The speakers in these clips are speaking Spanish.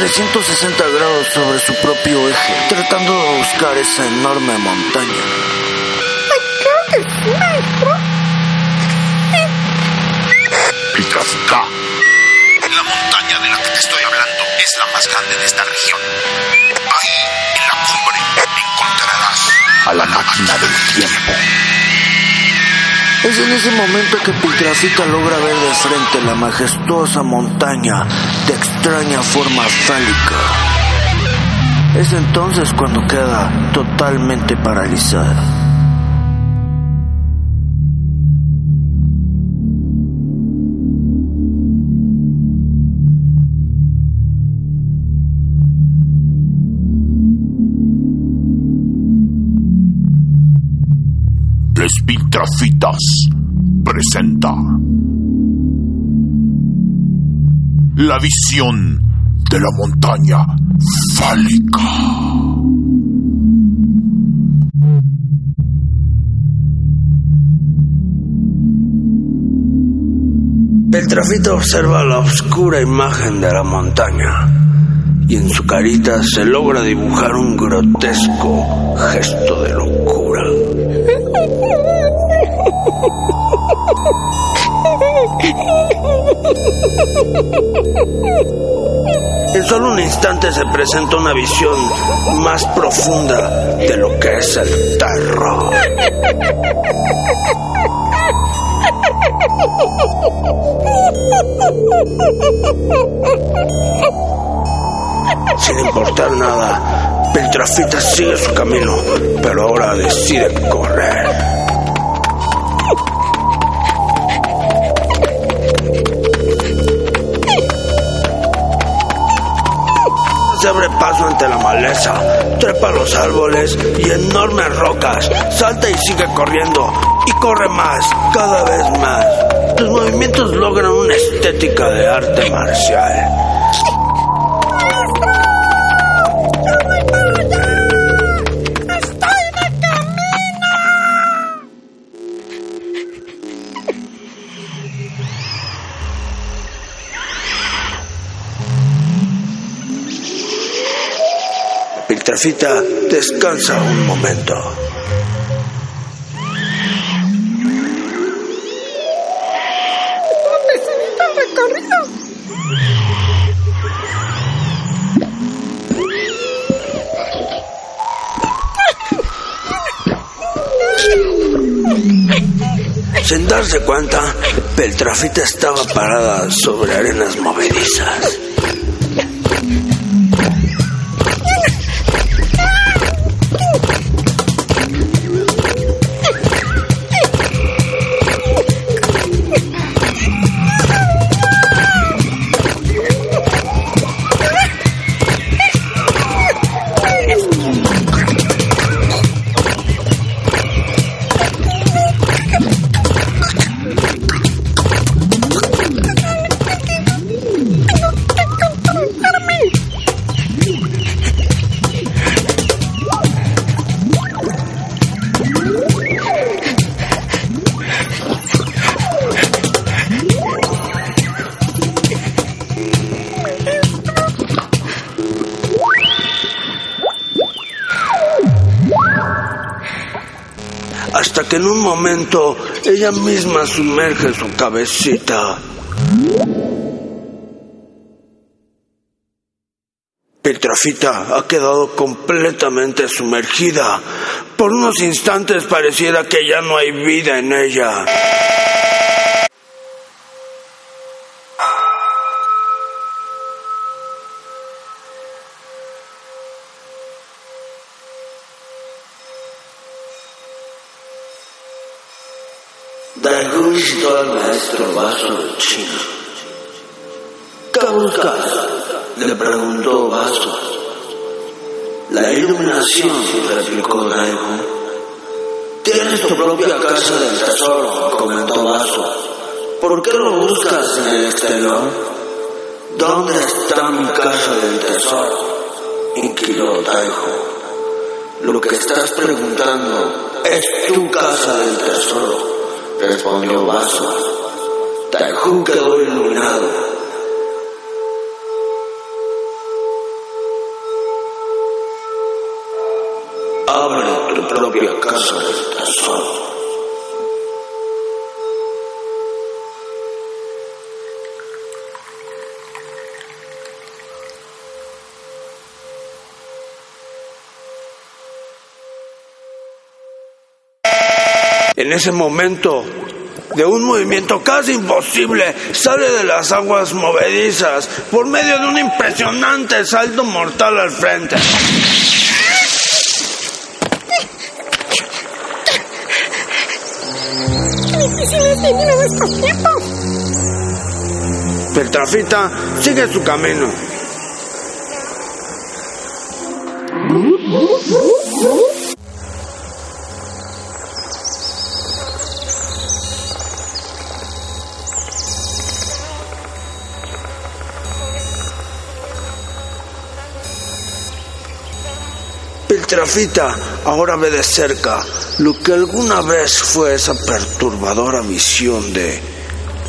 360 grados sobre su propio eje, tratando de buscar esa enorme montaña. Pitrafica. La montaña de la que te estoy hablando es la más grande de esta región. Ahí, en la cumbre, encontrarás a la máquina del tiempo. Es en ese momento que Piltrafita logra ver de frente la majestuosa montaña de extraña forma fálica. Es entonces cuando queda totalmente paralizada. Piltrafitas presenta la visión de la montaña fálica. Peltrafita observa la oscura imagen de la montaña y en su carita se logra dibujar un grotesco gesto de locura. En solo un instante se presenta una visión más profunda de lo que es el terror. Sin importar nada, Peltrafita sigue su camino, pero ahora decide correr. Paso la maleza, trepa los árboles y enormes rocas, salta y sigue corriendo, y corre más, cada vez más. Sus movimientos logran una estética de arte marcial. Piltrafita descansa un momento. Sin darse cuenta, Peltrafita estaba parada sobre arenas movedizas. Que en un momento ella misma sumerge su cabecita. Petrafita ha quedado completamente sumergida. Por unos instantes pareciera que ya no hay vida en ella. Daegu visitó al maestro Vaso de China. ¿Qué buscas? Le preguntó Vaso. La iluminación, replicó Daegu. Tienes tu propia casa del tesoro, comentó Vaso. ¿Por qué lo buscas en el exterior? ¿Dónde está mi casa del tesoro? inquirió Taiho. Lo que estás preguntando es tu casa del tesoro, respondió Vaso. Taihu quedó iluminado. Abre tu propia casa del tesoro. En ese momento, de un movimiento casi imposible, sale de las aguas movedizas por medio de un impresionante salto mortal al frente. Petrafita sigue su camino. Piltrafita ahora ve de cerca lo que alguna vez fue esa perturbadora visión de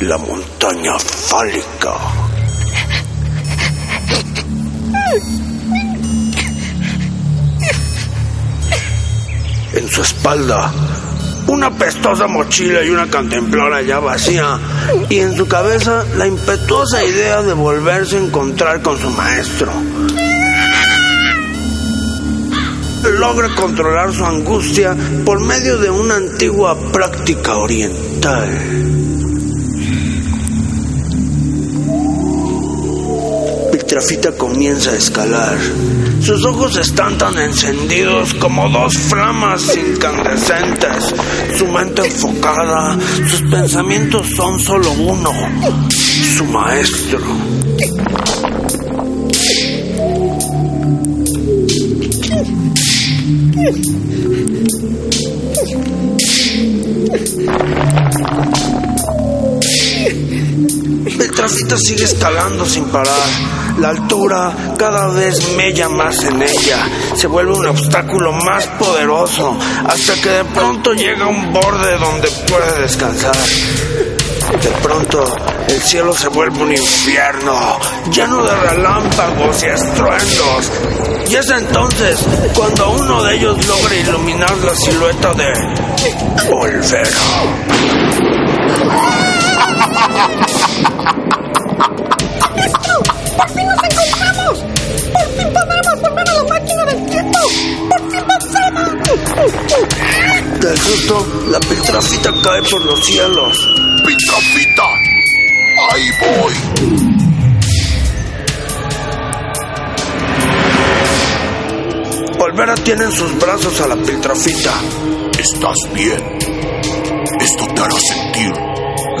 la montaña fálica. En su espalda, una pestosa mochila y una cantemplora ya vacía, y en su cabeza la impetuosa idea de volverse a encontrar con su maestro. Logra controlar su angustia por medio de una antigua práctica oriental. Piltrafita comienza a escalar. Sus ojos están tan encendidos como dos flamas incandescentes. Su mente enfocada, sus pensamientos son solo uno, su maestro. Petrafita sigue escalando sin parar. La altura cada vez mella más en ella. Se vuelve un obstáculo más poderoso hasta que de pronto llega un borde donde puede descansar. De pronto, el cielo se vuelve un infierno, lleno de relámpagos y estruendos. Y es entonces cuando uno de ellos logra iluminar la silueta de Olvera. ¡Por fin nos encontramos! ¡Por fin podremos volver a la máquina del tiempo! ¡Por fin vencemos! Del susto, la piltrafita cae por los cielos. Piltrafita, ahí voy. Olvera tiene en sus brazos a la piltrafita. Estás bien. Esto te hará sentir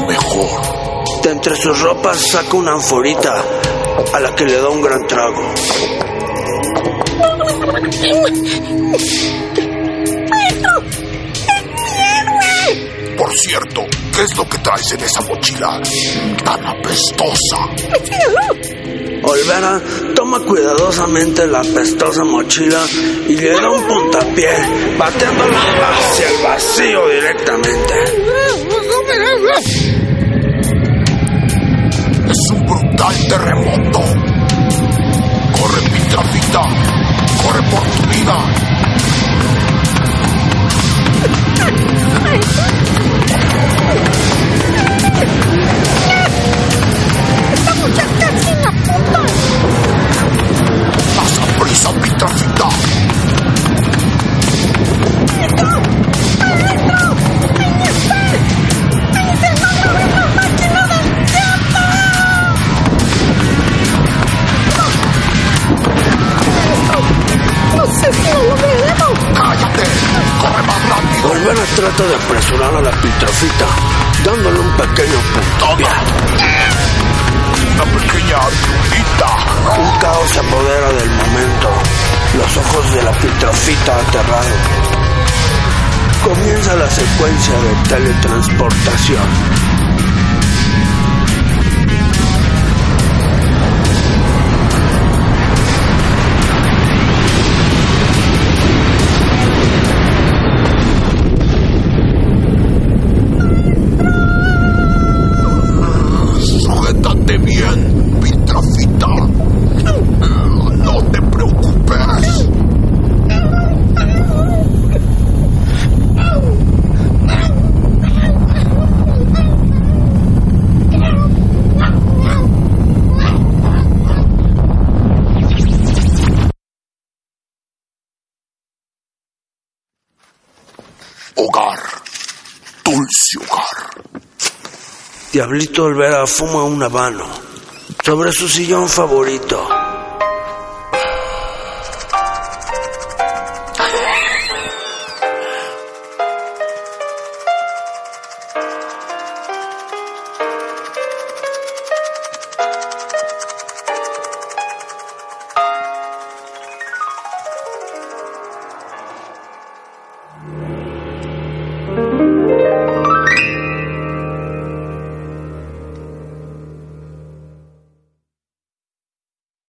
mejor. De entre sus ropas saca una anforita a la que le da un gran trago. Por cierto, ¿qué es lo que traes en esa mochila tan apestosa? Olvera toma cuidadosamente la apestosa mochila y le da un puntapié, bateándola hacia el vacío directamente. Es un brutal terremoto. Corre, Piltrafita. Corre por tu vida. Trata de apresurar a la piltrafita, dándole un pequeño puntapié. Una pequeña ayudita. Un caos se apodera del momento. Los ojos de la piltrafita aterrados. Comienza la secuencia de teletransportación. Hogar. Dulce hogar. Diablito Olvera fuma un habano sobre su sillón favorito.